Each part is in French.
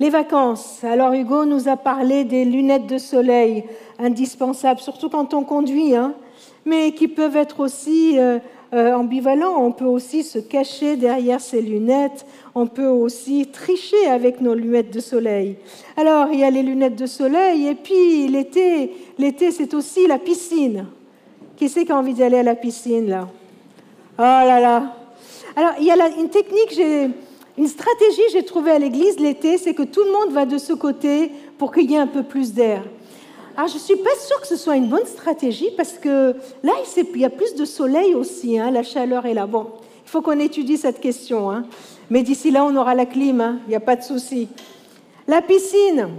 Les vacances. Alors Hugo nous a parlé des lunettes de soleil indispensables, surtout quand on conduit, hein, mais qui peuvent être aussi euh, euh, ambivalents. On peut aussi se cacher derrière ces lunettes, on peut aussi tricher avec nos lunettes de soleil. Alors il y a les lunettes de soleil et puis l'été, l'été c'est aussi la piscine. Qui c'est qui a envie d'aller à la piscine là? Oh là là Alors il y a une technique, j'ai une stratégie j'ai trouvé à l'église l'été, c'est que tout le monde va de ce côté pour qu'il y ait un peu plus d'air. Alors, je ne suis pas sûre que ce soit une bonne stratégie parce que là, il y a plus de soleil aussi, hein, la chaleur est là. Bon, il faut qu'on étudie cette question. Hein. Mais d'ici là, on aura la clim, hein, il n'y a pas de souci. La piscine.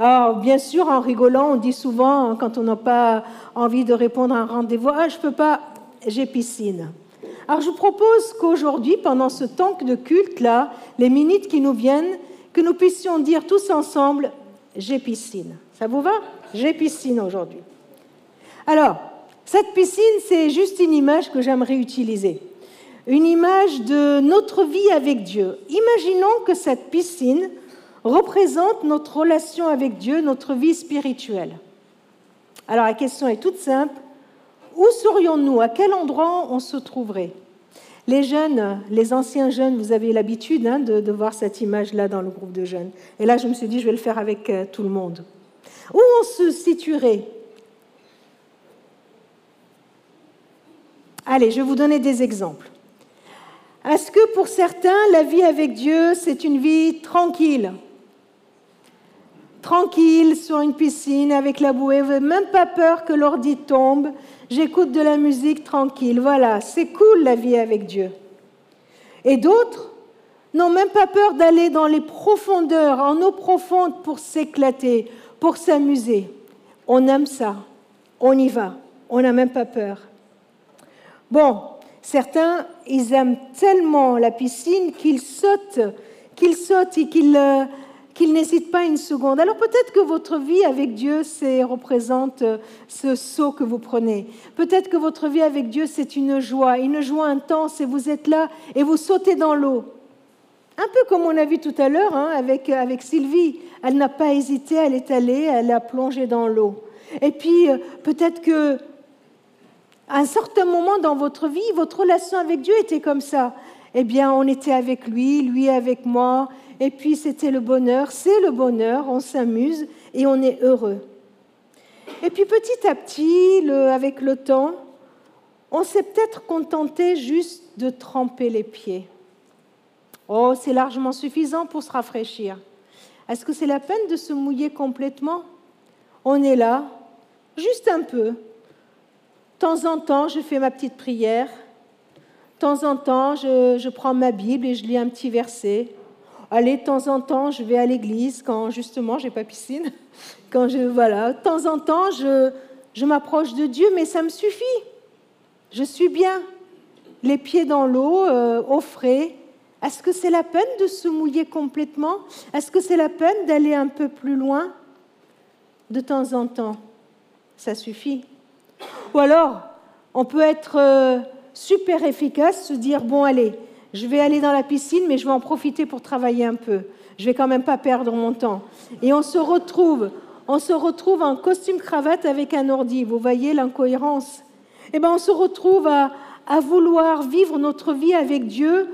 Alors, bien sûr, en rigolant, on dit souvent, quand on n'a pas envie de répondre à un rendez-vous, ah, je ne peux pas, j'ai piscine. Alors je propose qu'aujourd'hui, pendant ce temps de culte-là, les minutes qui nous viennent, que nous puissions dire tous ensemble, j'ai piscine. Ça vous va? J'ai piscine aujourd'hui. Alors, cette piscine, c'est juste une image que j'aimerais utiliser. Une image de notre vie avec Dieu. Imaginons que cette piscine représente notre relation avec Dieu, notre vie spirituelle. Alors la question est toute simple. Où serions-nous? À quel endroit on se trouverait? Les jeunes, les anciens jeunes, vous avez l'habitude hein, de, voir cette image-là dans le groupe de jeunes. Et là, je me suis dit, je vais le faire avec euh, tout le monde. Où on se situerait? Allez, je vais vous donner des exemples. Est-ce que pour certains, la vie avec Dieu, c'est une vie tranquille? Tranquille sur une piscine avec la bouée, même pas peur que l'ordi tombe, j'écoute de la musique tranquille. Voilà, c'est cool la vie avec Dieu. Et d'autres n'ont même pas peur d'aller dans les profondeurs, en eau profonde pour s'éclater, pour s'amuser. On aime ça, on y va, on n'a même pas peur. Bon, certains, ils aiment tellement la piscine qu'ils sautent, qu'ils sautent et qu'ils euh, qu'il n'hésite pas une seconde. Alors peut-être que votre vie avec Dieu, c'est représente euh, ce saut que vous prenez. Peut-être que votre vie avec Dieu, c'est une joie, une joie intense, et vous êtes là et vous sautez dans l'eau. Un peu comme on a vu tout à l'heure hein, avec, avec Sylvie. Elle n'a pas hésité, elle est allée, elle a plongé dans l'eau. Et puis euh, peut-être que à un certain moment dans votre vie, votre relation avec Dieu était comme ça. Eh bien, on était avec lui, lui avec moi, et puis c'était le bonheur, c'est le bonheur, on s'amuse et on est heureux. Et puis petit à petit, avec le temps, on s'est peut-être contenté juste de tremper les pieds. Oh, c'est largement suffisant pour se rafraîchir. Est-ce que c'est la peine de se mouiller complètement? On est là, juste un peu. De temps en temps, je fais ma petite prière. De temps en temps, je, je prends ma Bible et je lis un petit verset. Allez, de temps en temps, je vais à l'église quand justement j'ai pas piscine. Quand je voilà, de temps en temps, je, je m'approche de Dieu, mais ça me suffit. Je suis bien, les pieds dans l'eau, euh, au frais. Est-ce que c'est la peine de se mouiller complètement? Est-ce que c'est la peine d'aller un peu plus loin? De temps en temps, ça suffit. Ou alors, on peut être euh, super efficace, se dire bon allez, je vais aller dans la piscine, mais je vais en profiter pour travailler un peu. Je vais quand même pas perdre mon temps. Et on se retrouve, on se retrouve en costume cravate avec un ordi. Vous voyez l'incohérence Eh bien, on se retrouve à, vouloir vivre notre vie avec Dieu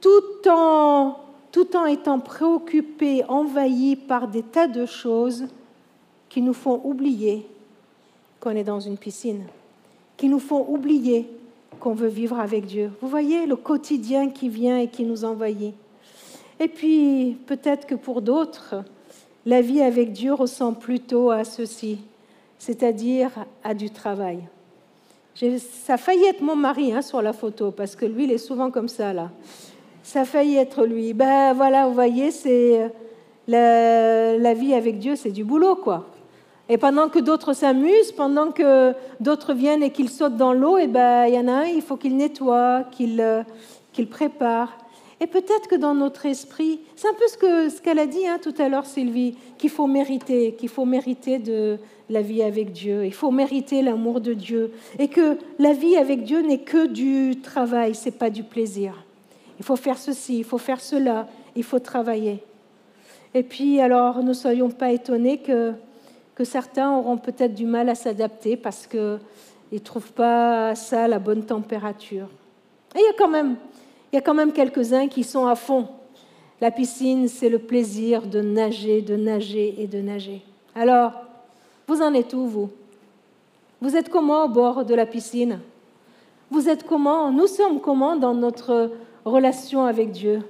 tout en, tout en étant préoccupés, envahis par des tas de choses qui nous font oublier qu'on est dans une piscine, qui nous font oublier qu'on veut vivre avec Dieu. Vous voyez le quotidien qui vient et qui nous envahit. Et puis, peut-être que pour d'autres, la vie avec Dieu ressemble plutôt à ceci, c'est-à-dire à du travail. Ça a failli être mon mari hein, sur la photo, parce que lui, il est souvent comme ça, là. Ça a failli être lui. Ben voilà, vous voyez, c'est la, la vie avec Dieu, c'est du boulot, quoi. Et pendant que d'autres s'amusent, pendant que d'autres viennent et qu'ils sautent dans l'eau, et eh ben il y en a un, il faut qu'il nettoie, qu'il euh, qu'il prépare. Et peut-être que dans notre esprit, c'est un peu ce que ce qu'elle a dit hein, tout à l'heure, Sylvie, qu'il faut mériter, qu'il faut mériter de la vie avec Dieu, il faut mériter l'amour de Dieu, et que la vie avec Dieu n'est que du travail, c'est pas du plaisir. Il faut faire ceci, il faut faire cela, il faut travailler. Et puis, alors, ne soyons pas étonnés que, que certains auront peut-être du mal à s'adapter parce qu'ils ne trouvent pas ça la bonne température. Et il y a quand même, il y a quand même quelques-uns qui sont à fond. La piscine, c'est le plaisir de nager, de nager et de nager. Alors, vous en êtes où, vous? Vous êtes comment au bord de la piscine? Vous êtes comment? Nous sommes comment dans notre relation avec Dieu?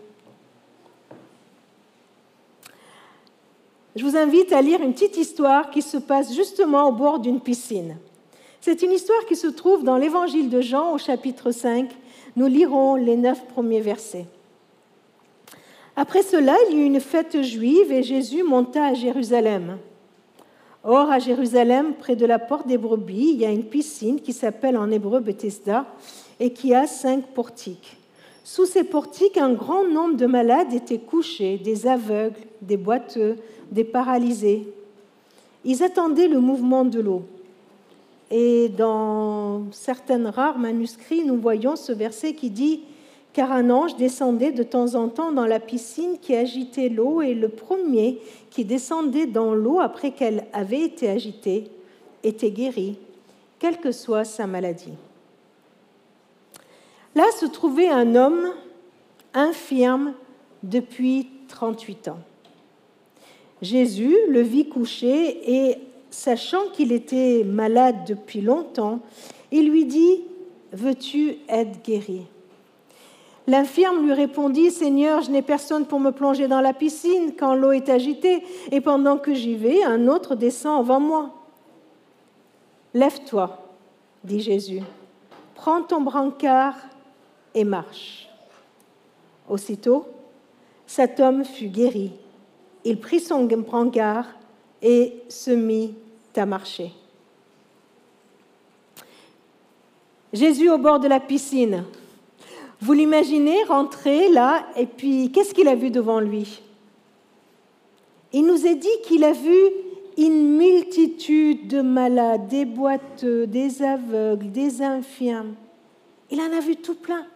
Je vous invite à lire une petite histoire qui se passe justement au bord d'une piscine. C'est une histoire qui se trouve dans l'évangile de Jean au chapitre 5. Nous lirons les neuf premiers versets. Après cela, il y eut une fête juive et Jésus monta à Jérusalem. Or, à Jérusalem, près de la porte des brebis, il y a une piscine qui s'appelle en hébreu Bethesda et qui a cinq portiques. Sous ces portiques, un grand nombre de malades étaient couchés, des aveugles, des boiteux, des paralysés. Ils attendaient le mouvement de l'eau. Et dans certains rares manuscrits, nous voyons ce verset qui dit Car un ange descendait de temps en temps dans la piscine qui agitait l'eau, et le premier qui descendait dans l'eau après qu'elle avait été agitée était guéri, quelle que soit sa maladie. Là se trouvait un homme infirme depuis 38 ans. Jésus le vit couché et, sachant qu'il était malade depuis longtemps, il lui dit, Veux-tu être guéri? L'infirme lui répondit, Seigneur, je n'ai personne pour me plonger dans la piscine quand l'eau est agitée, et pendant que j'y vais, un autre descend avant moi. Lève-toi, dit Jésus, prends ton brancard et marche. Aussitôt, cet homme fut guéri il prit son brancard et se mit à marcher. Jésus au bord de la piscine. Vous l'imaginez rentrer là, et puis qu'est-ce qu'il a vu devant lui? Il nous est dit qu'il a vu une multitude de malades, des boiteux, des aveugles, des infirmes. Il en a vu tout plein.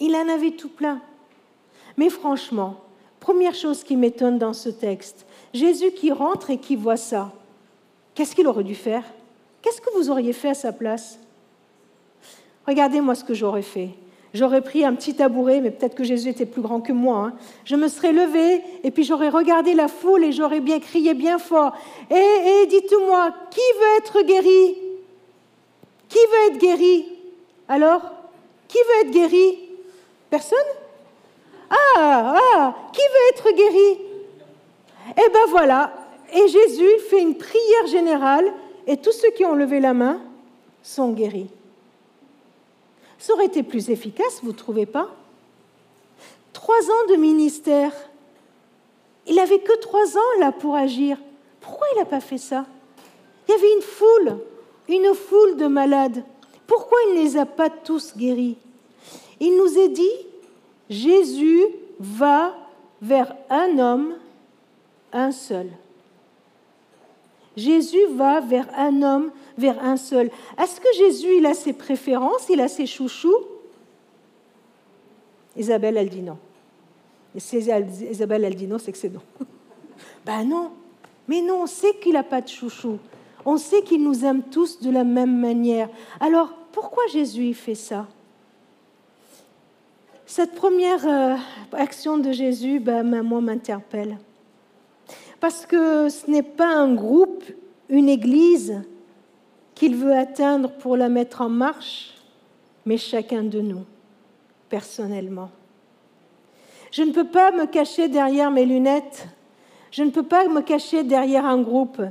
Il en a vu tout plein. Mais franchement, Première chose qui m'étonne dans ce texte, Jésus qui rentre et qui voit ça, qu'est-ce qu'il aurait dû faire? Qu'est-ce que vous auriez fait à sa place? Regardez-moi ce que j'aurais fait. J'aurais pris un petit tabouret, mais peut-être que Jésus était plus grand que moi. Hein. Je me serais levé et puis j'aurais regardé la foule et j'aurais bien crié bien fort. Et, et dites-moi, qui veut être guéri? Qui veut être guéri? Alors Qui veut être guéri? Personne? Ah, ah, qui veut être guéri? Eh bien voilà, et Jésus fait une prière générale et tous ceux qui ont levé la main sont guéris. Ça aurait été plus efficace, vous ne trouvez pas? Trois ans de ministère. Il n'avait que trois ans là pour agir. Pourquoi il n'a pas fait ça? Il y avait une foule, une foule de malades. Pourquoi il ne les a pas tous guéris? Il nous est dit Jésus va vers un homme, un seul. Jésus va vers un homme, vers un seul. Est-ce que Jésus, il a ses préférences, il a ses chouchous? Isabelle, elle dit non. Isabelle, elle dit non, c'est que c'est non. ben non, mais non, on sait qu'il n'a pas de chouchou. On sait qu'il nous aime tous de la même manière. Alors, pourquoi Jésus fait ça? Cette première euh, action de Jésus, ben, moi, m'interpelle. Parce que ce n'est pas un groupe, une église qu'il veut atteindre pour la mettre en marche, mais chacun de nous, personnellement. Je ne peux pas me cacher derrière mes lunettes. Je ne peux pas me cacher derrière un groupe.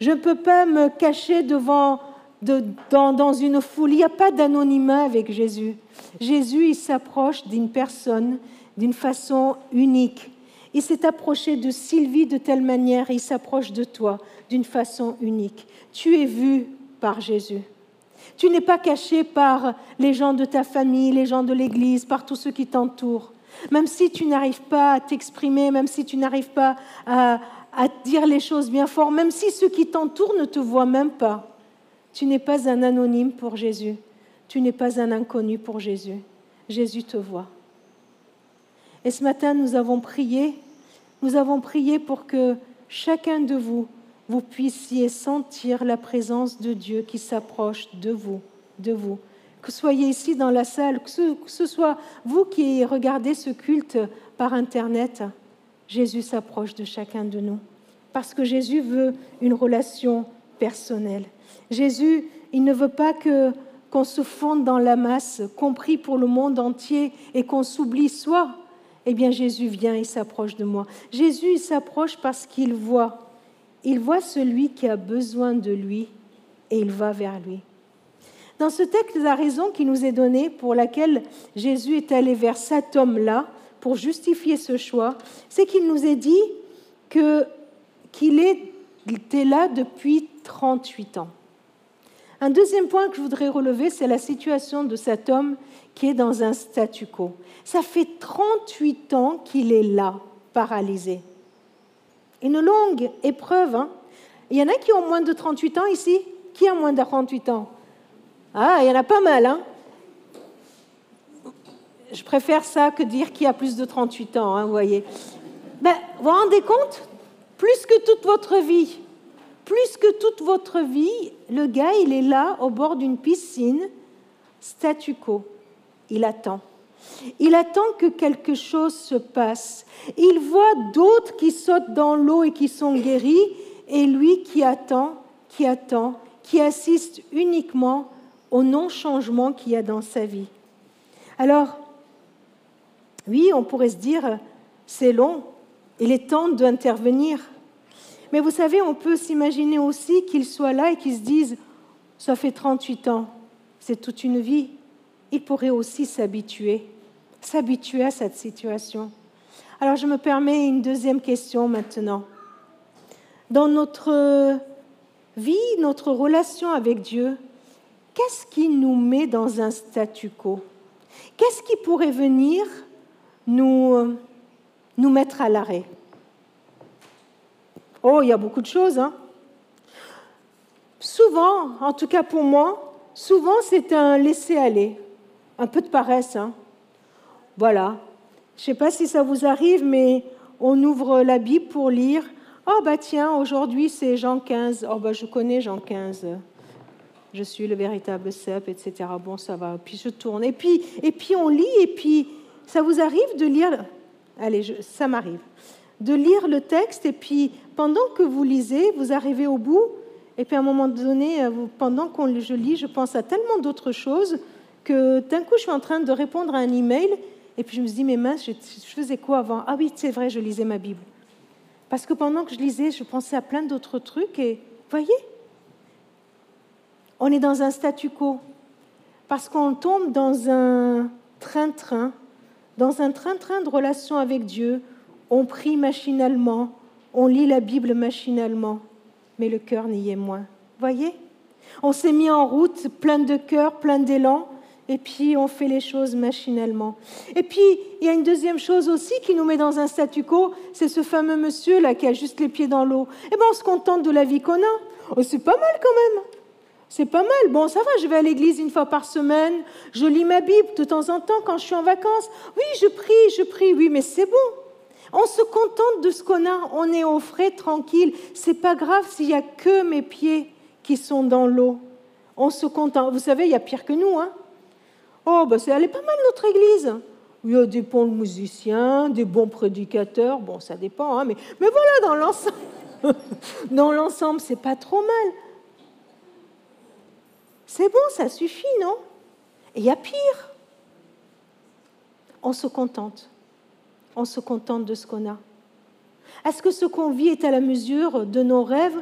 Je ne peux pas me cacher devant dans, une foule. Il n'y a pas d'anonymat avec Jésus. Jésus, il s'approche d'une personne d'une façon unique. Il s'est approché de Sylvie de telle manière, il s'approche de toi d'une façon unique. Tu es vu par Jésus. Tu n'es pas caché par les gens de ta famille, les gens de l'Église, par tous ceux qui t'entourent. Même si tu n'arrives pas à t'exprimer, même si tu n'arrives pas à, à dire les choses bien fort, même si ceux qui t'entourent ne te voient même pas. Tu n'es pas un anonyme pour Jésus. Tu n'es pas un inconnu pour Jésus. Jésus te voit. Et ce matin, nous avons prié. nous avons prié pour que chacun de vous, vous puissiez sentir la présence de Dieu qui s'approche de vous, de vous. Que soyez ici dans la salle, que ce, soit vous qui regardez ce culte par Internet, Jésus s'approche de chacun de nous. Parce que Jésus veut une relation personnelle. Jésus, il ne veut pas que qu'on se fonde dans la masse, compris pour le monde entier, et qu'on s'oublie soi. Eh bien, Jésus vient et s'approche de moi. Jésus, il s'approche parce qu'il voit. Il voit celui qui a besoin de lui et il va vers lui. Dans ce texte, la raison qui nous est donnée pour laquelle Jésus est allé vers cet homme-là pour justifier ce choix, c'est qu'il nous est dit qu'il était là depuis 38 ans. Un deuxième point que je voudrais relever, c'est la situation de cet homme qui est dans un statu quo. Ça fait 38 ans qu'il est là, paralysé. Une longue épreuve. Hein. Il y en a qui ont moins de 38 ans ici? Qui a moins de 38 ans? Ah, il y en a pas mal. Hein je préfère ça que dire qui a plus de 38 ans, hein, vous voyez. Ben, vous vous rendez compte? Plus que toute votre vie, plus que toute votre vie, le gars, il est là au bord d'une piscine, statu quo. Il attend. Il attend que quelque chose se passe. Il voit d'autres qui sautent dans l'eau et qui sont guéris, et lui qui attend, qui attend, qui assiste uniquement au non-changement qu'il y a dans sa vie. Alors, oui, on pourrait se dire, c'est long, il est temps d'intervenir. Mais vous savez, on peut s'imaginer aussi qu'il soit là et qu'il se dise, ça fait 38 ans, c'est toute une vie. Il pourrait aussi s'habituer, s'habituer à cette situation. Alors je me permets une deuxième question maintenant. Dans notre vie, notre relation avec Dieu, qu'est-ce qui nous met dans un statu quo? Qu'est-ce qui pourrait venir nous, nous mettre à l'arrêt? Oh, il y a beaucoup de choses. Hein. Souvent, en tout cas pour moi, souvent c'est un laisser-aller, un peu de paresse. Hein. Voilà. Je ne sais pas si ça vous arrive, mais on ouvre la Bible pour lire. Oh, bah tiens, aujourd'hui c'est Jean 15. Oh, bah je connais Jean 15. Je suis le véritable cep, etc. Bon, ça va. Puis je tourne. Et puis, et puis on lit, et puis ça vous arrive de lire. Allez, ça m'arrive de lire le texte et puis pendant que vous lisez, vous arrivez au bout et puis à un moment donné, euh, pendant que je lis, je pense à tellement d'autres choses que d'un coup je suis en train de répondre à un email et puis je me dis mais mince, je, faisais quoi avant? Ah oui, c'est vrai, je lisais ma Bible. Parce que pendant que je lisais, je pensais à plein d'autres trucs et voyez, on est dans un statu quo. Parce qu'on tombe dans un train-train, dans un train-train de relation avec Dieu. On prie machinalement, on lit la Bible machinalement, mais le cœur n'y est moins. Voyez? On s'est mis en route, plein de cœur, plein d'élan, et puis on fait les choses machinalement. Et puis, il y a une deuxième chose aussi qui nous met dans un statu quo, c'est ce fameux monsieur là qui a juste les pieds dans l'eau. Eh bien, on se contente de la vie qu'on a. Oh, c'est pas mal quand même. C'est pas mal. Bon, ça va, je vais à l'église une fois par semaine, je lis ma Bible de temps en temps quand je suis en vacances. Oui, je prie, je prie, oui, mais c'est bon. On se contente de ce qu'on a, on est au frais, tranquille. C'est pas grave s'il y a que mes pieds qui sont dans l'eau. On se contente. Vous savez, il y a pire que nous, hein Oh, ben, elle est pas mal notre église. Il y a des bons musiciens, des bons prédicateurs. Bon, ça dépend, hein, mais, mais voilà, dans l'ensemble, dans l'ensemble, c'est pas trop mal. C'est bon, ça suffit, non? Et il y a pire. On se contente on se contente de ce qu'on a Est-ce que ce qu'on vit est à la mesure de nos rêves?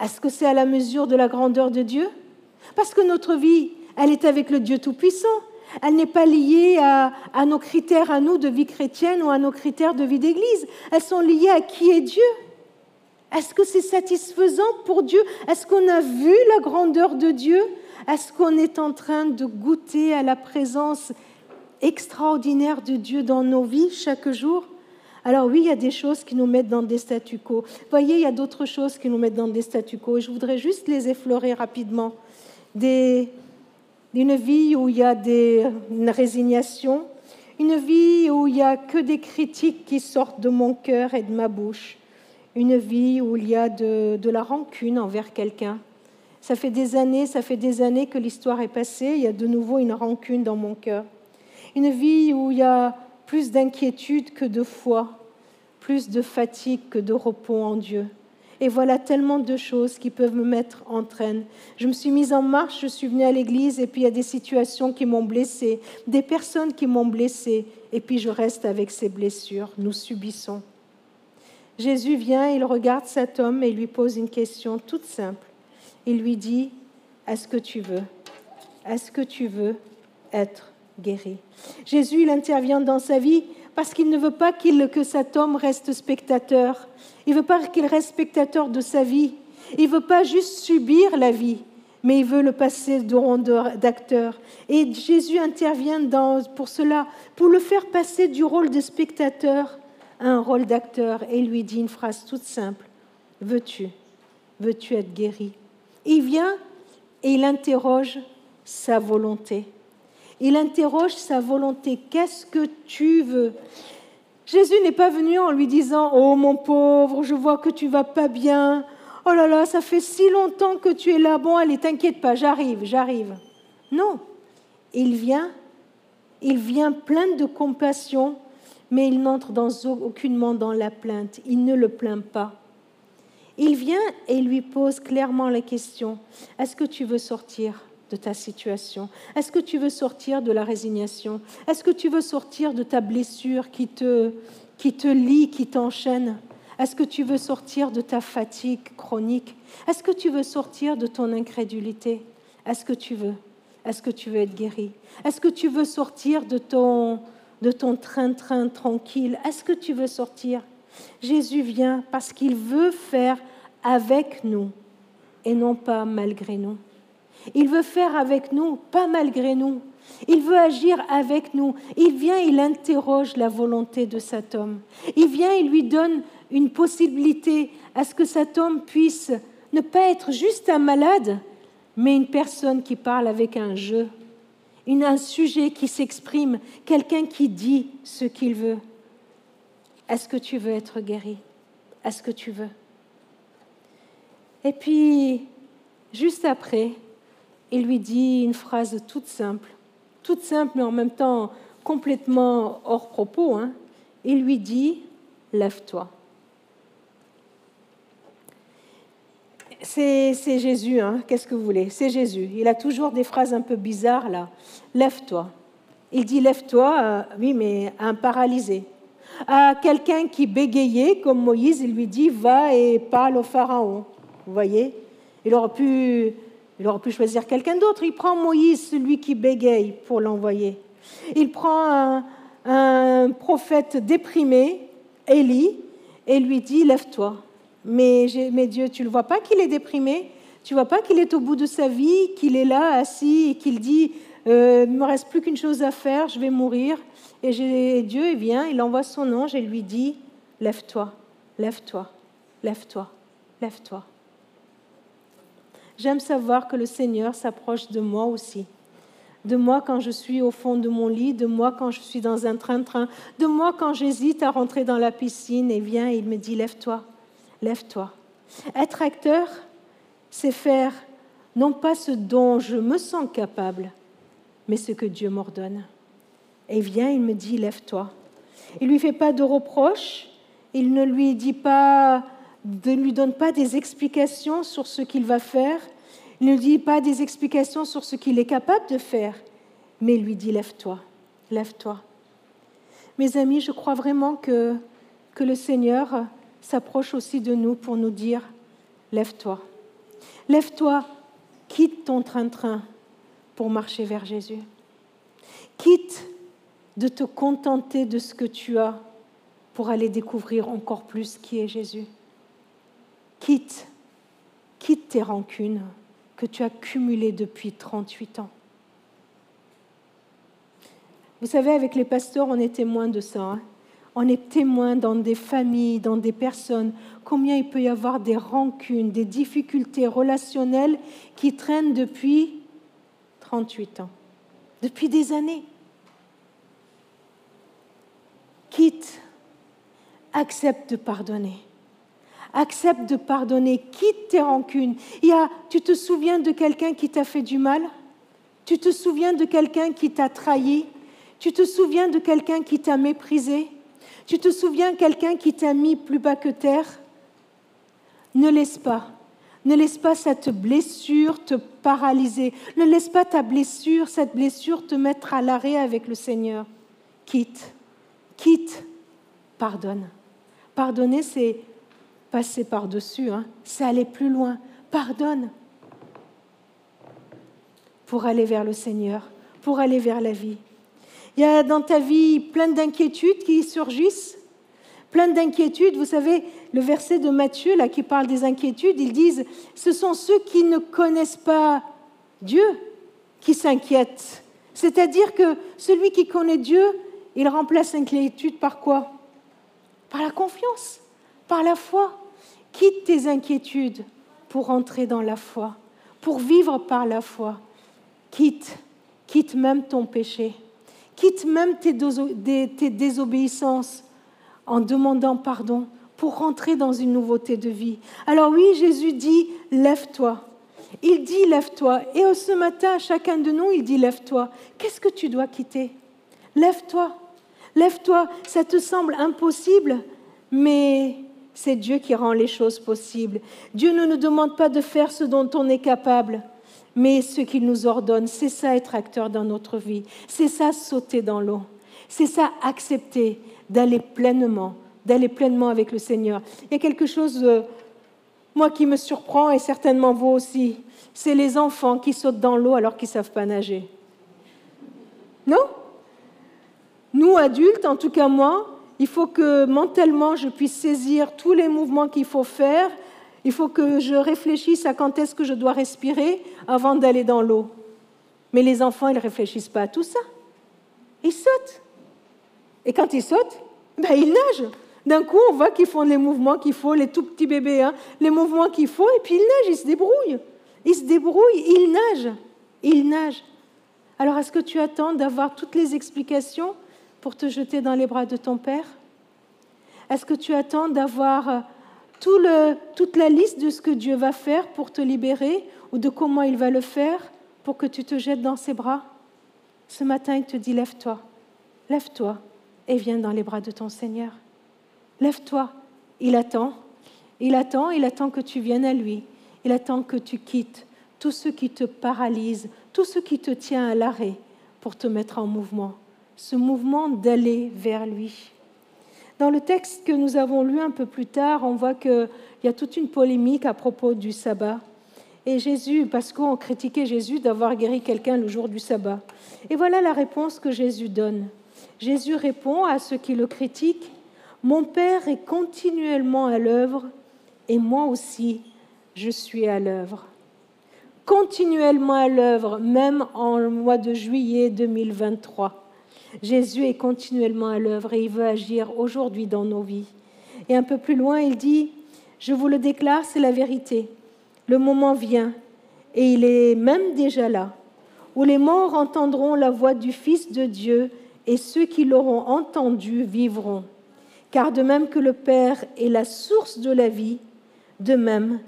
Est-ce que c'est à la mesure de la grandeur de Dieu? Parce que notre vie, elle est avec le Dieu Tout-Puissant. Elle n'est pas liée à, nos critères à nous de vie chrétienne ou à nos critères de vie d'Église. Elles sont liées à qui est Dieu. Est-ce que c'est satisfaisant pour Dieu? Est-ce qu'on a vu la grandeur de Dieu? Est-ce qu'on est en train de goûter à la présence extraordinaire de Dieu dans nos vies chaque jour alors oui, il y a des choses qui nous mettent dans des statu quo. Voyez, il y a d'autres choses qui nous mettent dans des statu quo. Et je voudrais juste les effleurer rapidement. Des, une vie où il y a des, une résignation, une vie où il n'y a que des critiques qui sortent de mon cœur et de ma bouche, une vie où il y a de, de la rancune envers quelqu'un. Ça fait des années, ça fait des années que l'histoire est passée, il y a de nouveau une rancune dans mon cœur. Une vie où il y a plus d'inquiétude que de foi, plus de fatigue que de repos en Dieu. Et voilà tellement de choses qui peuvent me mettre en traîne. Je me suis mise en marche, je suis venue à l'église et puis il y a des situations qui m'ont blessée, des personnes qui m'ont blessée et puis je reste avec ces blessures. Nous subissons. Jésus vient, il regarde cet homme et lui pose une question toute simple. Il lui dit, est-ce que tu veux? Est-ce que tu veux être guéri Jésus, il intervient dans sa vie parce qu'il ne veut pas que cet homme reste spectateur. Il ne veut pas qu'il reste spectateur de sa vie. Il ne veut pas juste subir la vie, mais il veut le passer de rondeur d'acteur. Et Jésus intervient dans, pour cela, pour le faire passer du rôle de spectateur à un rôle d'acteur. Et lui dit une phrase toute simple. Veux-tu? Veux-tu être guéri? Il vient et il interroge sa volonté. Il interroge sa volonté. Qu'est-ce que tu veux? Jésus n'est pas venu en lui disant Oh mon pauvre, je vois que tu vas pas bien. Oh là là, ça fait si longtemps que tu es là. Bon, allez, t'inquiète pas, j'arrive, j'arrive. Non, il vient, il vient plein de compassion, mais il n'entre dans aucunement dans la plainte. Il ne le plaint pas. Il vient et lui pose clairement la question Est-ce que tu veux sortir? De ta situation. Est-ce que tu veux sortir de la résignation? Est-ce que tu veux sortir de ta blessure qui te, qui te lie, qui t'enchaîne? Est-ce que tu veux sortir de ta fatigue chronique? Est-ce que tu veux sortir de ton incrédulité? Est-ce que tu veux? Est-ce que tu veux être guéri? Est-ce que tu veux sortir de ton de ton train-train tranquille? Est-ce que tu veux sortir? Jésus vient parce qu'il veut faire avec nous et non pas malgré nous. Il veut faire avec nous, pas malgré nous. Il veut agir avec nous. Il vient, il interroge la volonté de cet homme. Il vient, il lui donne une possibilité à ce que cet homme puisse ne pas être juste un malade, mais une personne qui parle avec un jeu, un sujet qui s'exprime, quelqu'un qui dit ce qu'il veut. Est-ce que tu veux être guéri? Est-ce que tu veux? Et puis, juste après, il lui dit une phrase toute simple, toute simple mais en même temps complètement hors propos. Hein. Il lui dit, lève-toi. C'est Jésus, hein. qu'est-ce que vous voulez? C'est Jésus. Il a toujours des phrases un peu bizarres là. Lève-toi. Il dit lève-toi, euh, oui, mais à un paralysé. À quelqu'un qui bégayait, comme Moïse, il lui dit va et parle au Pharaon. Vous voyez? Il aurait pu il aurait pu choisir quelqu'un d'autre. Il prend Moïse, celui qui bégaye, pour l'envoyer. Il prend un, prophète déprimé, Élie, et lui dit Lève-toi. Mais, Dieu, tu ne le vois pas qu'il est déprimé? Tu vois pas qu'il est au bout de sa vie, qu'il est là, assis, et qu'il dit euh, Il ne me reste plus qu'une chose à faire, je vais mourir. Et Dieu vient, il envoie son ange et lui dit Lève-toi, lève-toi, lève-toi, lève-toi. J'aime savoir que le Seigneur s'approche de moi aussi. De moi quand je suis au fond de mon lit, de moi quand je suis dans un train-train, de moi quand j'hésite à rentrer dans la piscine et vient et il me dit lève-toi, lève-toi. Être acteur, c'est faire non pas ce dont je me sens capable, mais ce que Dieu m'ordonne. Et vient, il me dit lève-toi. Il ne lui fait pas de reproches, il ne lui dit pas ne lui donne pas des explications sur ce qu'il va faire, ne dit pas des explications sur ce qu'il est capable de faire, mais lui dit lève-toi, lève-toi. Mes amis, je crois vraiment que, que le Seigneur s'approche aussi de nous pour nous dire lève-toi, lève-toi, quitte ton train-train pour marcher vers Jésus. Quitte de te contenter de ce que tu as pour aller découvrir encore plus qui est Jésus. Quitte, quitte tes rancunes que tu as cumulées depuis 38 ans. Vous savez, avec les pasteurs, on est témoin de ça. Hein. on est témoin dans des familles, dans des personnes, combien il peut y avoir des rancunes, des difficultés relationnelles qui traînent depuis 38 ans, depuis des années. quitte, accepte de pardonner. Accepte de pardonner, quitte tes rancunes. Tu te souviens de quelqu'un qui t'a fait du mal? Tu te souviens de quelqu'un qui t'a trahi? Tu te souviens de quelqu'un qui t'a méprisé? Tu te souviens de quelqu'un qui t'a mis plus bas que terre? Ne laisse pas. Ne laisse pas cette blessure te paralyser. Ne laisse pas ta blessure, cette blessure te mettre à l'arrêt avec le Seigneur. Quitte, quitte, pardonne. Pardonner, c'est passer par-dessus, hein. c'est aller plus loin. Pardonne pour aller vers le Seigneur, pour aller vers la vie. Il y a dans ta vie plein d'inquiétudes qui surgissent, plein d'inquiétudes. Vous savez, le verset de Matthieu là qui parle des inquiétudes, ils disent ce sont ceux qui ne connaissent pas Dieu qui s'inquiètent. C'est-à-dire que celui qui connaît Dieu, il remplace l'inquiétude par quoi? Par la confiance, par la foi. Quitte tes inquiétudes pour entrer dans la foi, pour vivre par la foi. Quitte, quitte même ton péché, quitte même tes, désobéissances en demandant pardon pour rentrer dans une nouveauté de vie. Alors oui, Jésus dit, lève-toi. Il dit, lève-toi. Et ce matin, à chacun de nous, il dit, lève-toi. Qu'est-ce que tu dois quitter? Lève-toi. Lève-toi. Ça te semble impossible, mais c'est Dieu qui rend les choses possibles. Dieu ne nous demande pas de faire ce dont on est capable, mais ce qu'il nous ordonne. C'est ça être acteur dans notre vie. C'est ça sauter dans l'eau. C'est ça accepter d'aller pleinement, d'aller pleinement avec le Seigneur. Il y a quelque chose, euh, moi, qui me surprend, et certainement vous aussi. C'est les enfants qui sautent dans l'eau alors qu'ils ne savent pas nager. Non? Nous, adultes, en tout cas moi, il faut que mentalement je puisse saisir tous les mouvements qu'il faut faire. Il faut que je réfléchisse à quand est-ce que je dois respirer avant d'aller dans l'eau. Mais les enfants, ils ne réfléchissent pas à tout ça. Ils sautent. Et quand ils sautent, ben, ils nagent. D'un coup, on voit qu'ils font les mouvements qu'il faut, les tout petits bébés, hein, les mouvements qu'il faut, et puis ils nagent, ils se débrouillent. Ils se débrouillent, ils nagent. Ils nagent. Alors, est-ce que tu attends d'avoir toutes les explications pour te jeter dans les bras de ton Père? Est-ce que tu attends d'avoir euh, tout toute la liste de ce que Dieu va faire pour te libérer ou de comment il va le faire pour que tu te jettes dans ses bras? Ce matin, il te dit, lève-toi, lève-toi et viens dans les bras de ton Seigneur. Lève-toi, il attend, il attend, il attend que tu viennes à lui, il attend que tu quittes tout ce qui te paralyse, tout ce qui te tient à l'arrêt pour te mettre en mouvement ce mouvement d'aller vers lui. Dans le texte que nous avons lu un peu plus tard, on voit qu'il y a toute une polémique à propos du sabbat. Et Jésus, parce qu'on critiquait Jésus d'avoir guéri quelqu'un le jour du sabbat. Et voilà la réponse que Jésus donne. Jésus répond à ceux qui le critiquent, Mon Père est continuellement à l'œuvre et moi aussi, je suis à l'œuvre. Continuellement à l'œuvre, même en mois de juillet 2023. Jésus est continuellement à l'œuvre et il veut agir aujourd'hui dans nos vies. Et un peu plus loin, il dit, je vous le déclare, c'est la vérité. Le moment vient, et il est même déjà là, où les morts entendront la voix du Fils de Dieu, et ceux qui l'auront entendu vivront. Car de même que le Père est la source de la vie, de même,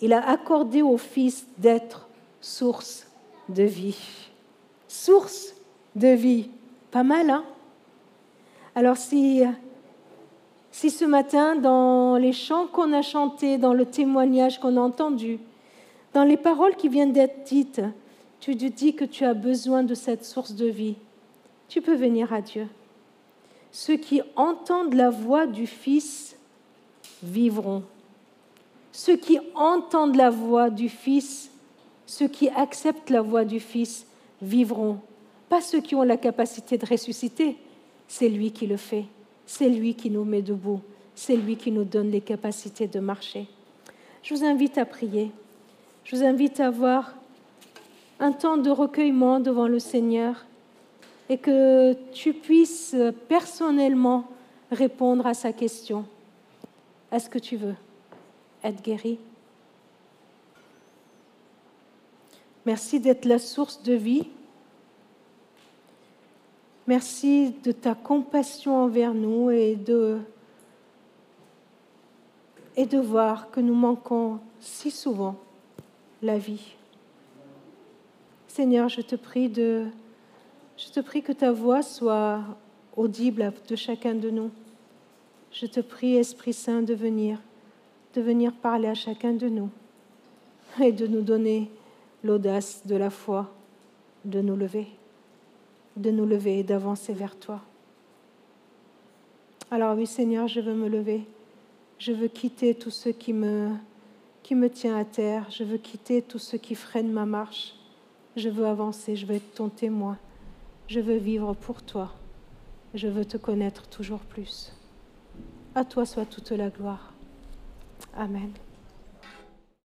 il a accordé au Fils d'être source de vie. Source de vie. Pas mal, hein Alors si, si ce matin, dans les chants qu'on a chantés, dans le témoignage qu'on a entendu, dans les paroles qui viennent d'être dites, tu te dis que tu as besoin de cette source de vie, tu peux venir à Dieu. Ceux qui entendent la voix du Fils vivront. Ceux qui entendent la voix du Fils, ceux qui acceptent la voix du Fils, vivront. Pas ceux qui ont la capacité de ressusciter, c'est lui qui le fait, c'est lui qui nous met debout, c'est lui qui nous donne les capacités de marcher. Je vous invite à prier, je vous invite à avoir un temps de recueillement devant le Seigneur et que tu puisses personnellement répondre à sa question. Est-ce que tu veux être guéri? Merci d'être la source de vie Merci de ta compassion envers nous et de, et de voir que nous manquons si souvent la vie. Seigneur, je te prie de, je te prie que ta voix soit audible de chacun de nous. Je te prie, Esprit Saint, de venir, de venir parler à chacun de nous et de nous donner l'audace de la foi, de nous lever, de nous lever et d'avancer vers toi. Alors oui, Seigneur, je veux me lever. Je veux quitter tout ce qui me, qui me tient à terre. Je veux quitter tout ce qui freine ma marche. Je veux avancer. Je veux être ton témoin. Je veux vivre pour toi. Je veux te connaître toujours plus. À toi soit toute la gloire. Amen.